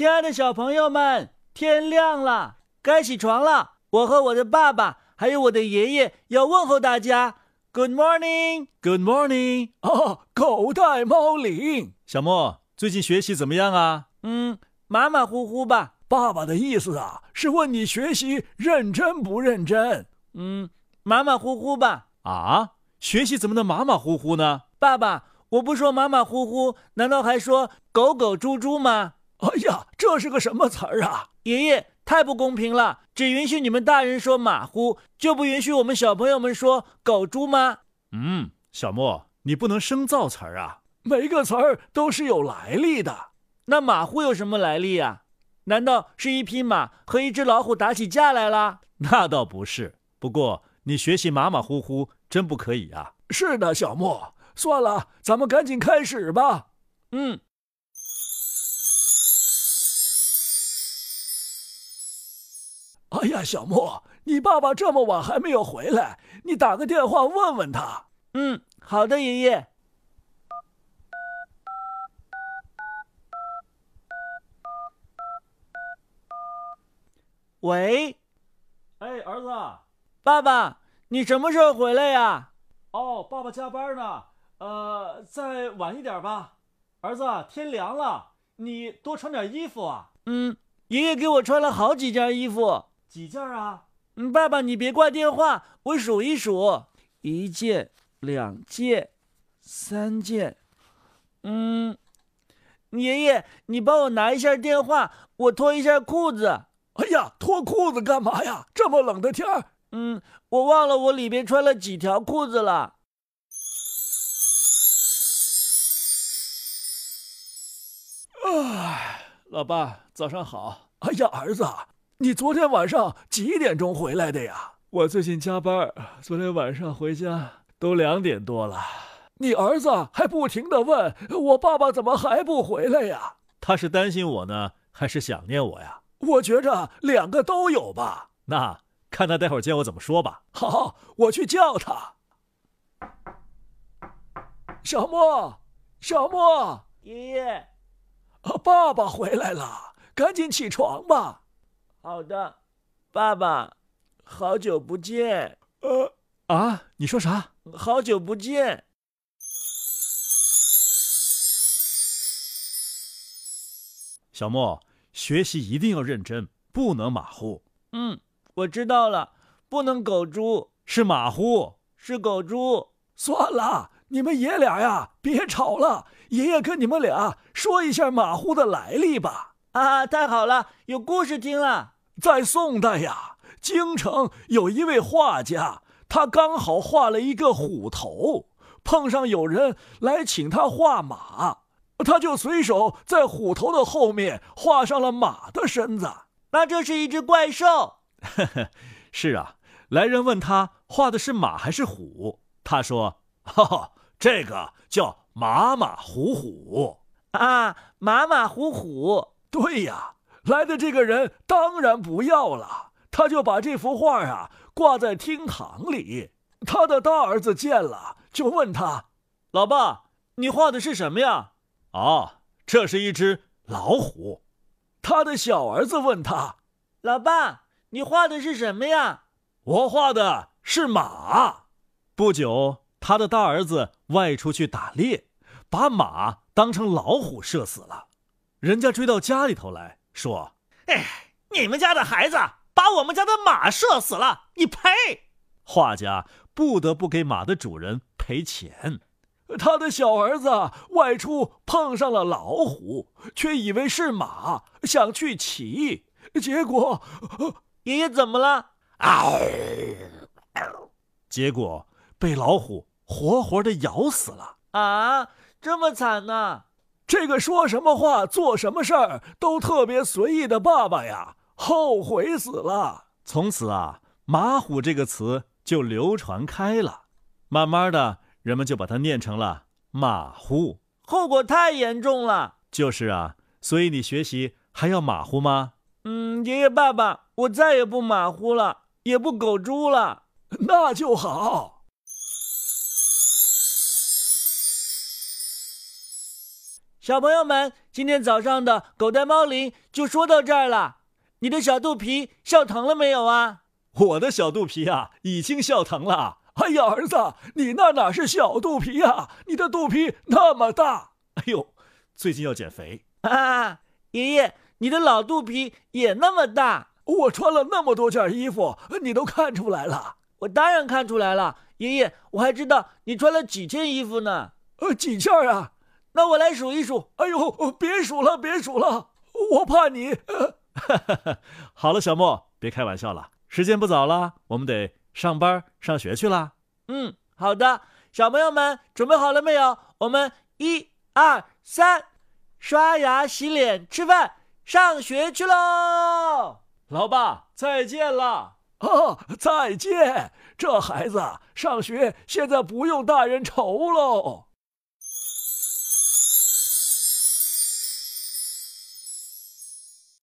亲爱的小朋友们，天亮了，该起床了。我和我的爸爸还有我的爷爷要问候大家，Good morning，Good morning。哦，狗带猫领。小莫，最近学习怎么样啊？嗯，马马虎虎吧。爸爸的意思啊，是问你学习认真不认真。嗯，马马虎虎吧。啊，学习怎么能马马虎虎呢？爸爸，我不说马马虎虎，难道还说狗狗猪猪吗？哎呀，这是个什么词儿啊！爷爷，太不公平了，只允许你们大人说马虎，就不允许我们小朋友们说狗猪吗？嗯，小莫，你不能生造词儿啊！每个词儿都是有来历的。那马虎有什么来历啊？难道是一匹马和一只老虎打起架来了？那倒不是。不过你学习马马虎虎真不可以啊！是的，小莫，算了，咱们赶紧开始吧。嗯。哎呀，小莫，你爸爸这么晚还没有回来，你打个电话问问他。嗯，好的，爷爷。喂，哎，儿子，爸爸，你什么时候回来呀？哦，爸爸加班呢，呃，再晚一点吧。儿子，天凉了，你多穿点衣服啊。嗯，爷爷给我穿了好几件衣服。几件啊？嗯，爸爸，你别挂电话，我数一数，一件、两件、三件。嗯，爷爷，你帮我拿一下电话，我脱一下裤子。哎呀，脱裤子干嘛呀？这么冷的天儿。嗯，我忘了我里边穿了几条裤子了。哎，老爸，早上好。哎呀，儿子。你昨天晚上几点钟回来的呀？我最近加班，昨天晚上回家都两点多了。你儿子还不停的问我爸爸怎么还不回来呀？他是担心我呢，还是想念我呀？我觉着两个都有吧。那看他待会儿见我怎么说吧。好，我去叫他。小莫，小莫，爷爷，啊爸爸回来了，赶紧起床吧。好的，爸爸，好久不见。呃啊，你说啥？好久不见。小莫，学习一定要认真，不能马虎。嗯，我知道了，不能狗猪，是马虎，是狗猪。算了，你们爷俩呀，别吵了。爷爷跟你们俩说一下马虎的来历吧。啊，太好了，有故事听了。在宋代呀，京城有一位画家，他刚好画了一个虎头，碰上有人来请他画马，他就随手在虎头的后面画上了马的身子。那这是一只怪兽。呵呵，是啊。来人问他画的是马还是虎，他说：“哈哈，这个叫马马虎虎啊，马马虎虎。”对呀，来的这个人当然不要了，他就把这幅画啊挂在厅堂里。他的大儿子见了，就问他：“老爸，你画的是什么呀？”“哦，这是一只老虎。”他的小儿子问他：“老爸，你画的是什么呀？”“我画的是马。”不久，他的大儿子外出去打猎，把马当成老虎射死了。人家追到家里头来说：“哎，你们家的孩子把我们家的马射死了，你赔！”画家不得不给马的主人赔钱。他的小儿子外出碰上了老虎，却以为是马，想去骑，结果爷爷怎么了？啊！结果被老虎活活的咬死了啊！这么惨呢？这个说什么话、做什么事儿都特别随意的爸爸呀，后悔死了。从此啊，“马虎”这个词就流传开了，慢慢的，人们就把它念成了“马虎”，后果太严重了。就是啊，所以你学习还要马虎吗？嗯，爷爷、爸爸，我再也不马虎了，也不狗猪了。那就好。小朋友们，今天早上的狗带猫铃就说到这儿了。你的小肚皮笑疼了没有啊？我的小肚皮啊，已经笑疼了。哎呀，儿子，你那哪是小肚皮呀？你的肚皮那么大。哎呦，最近要减肥啊！爷爷，你的老肚皮也那么大。我穿了那么多件衣服，你都看出来了。我当然看出来了，爷爷，我还知道你穿了几件衣服呢。呃，几件啊？那我来数一数。哎呦，别数了，别数了，我怕你。好了，小莫，别开玩笑了，时间不早了，我们得上班上学去了。嗯，好的，小朋友们准备好了没有？我们一二三，刷牙、洗脸、吃饭，上学去喽！老爸，再见了。啊，再见！这孩子上学现在不用大人愁喽。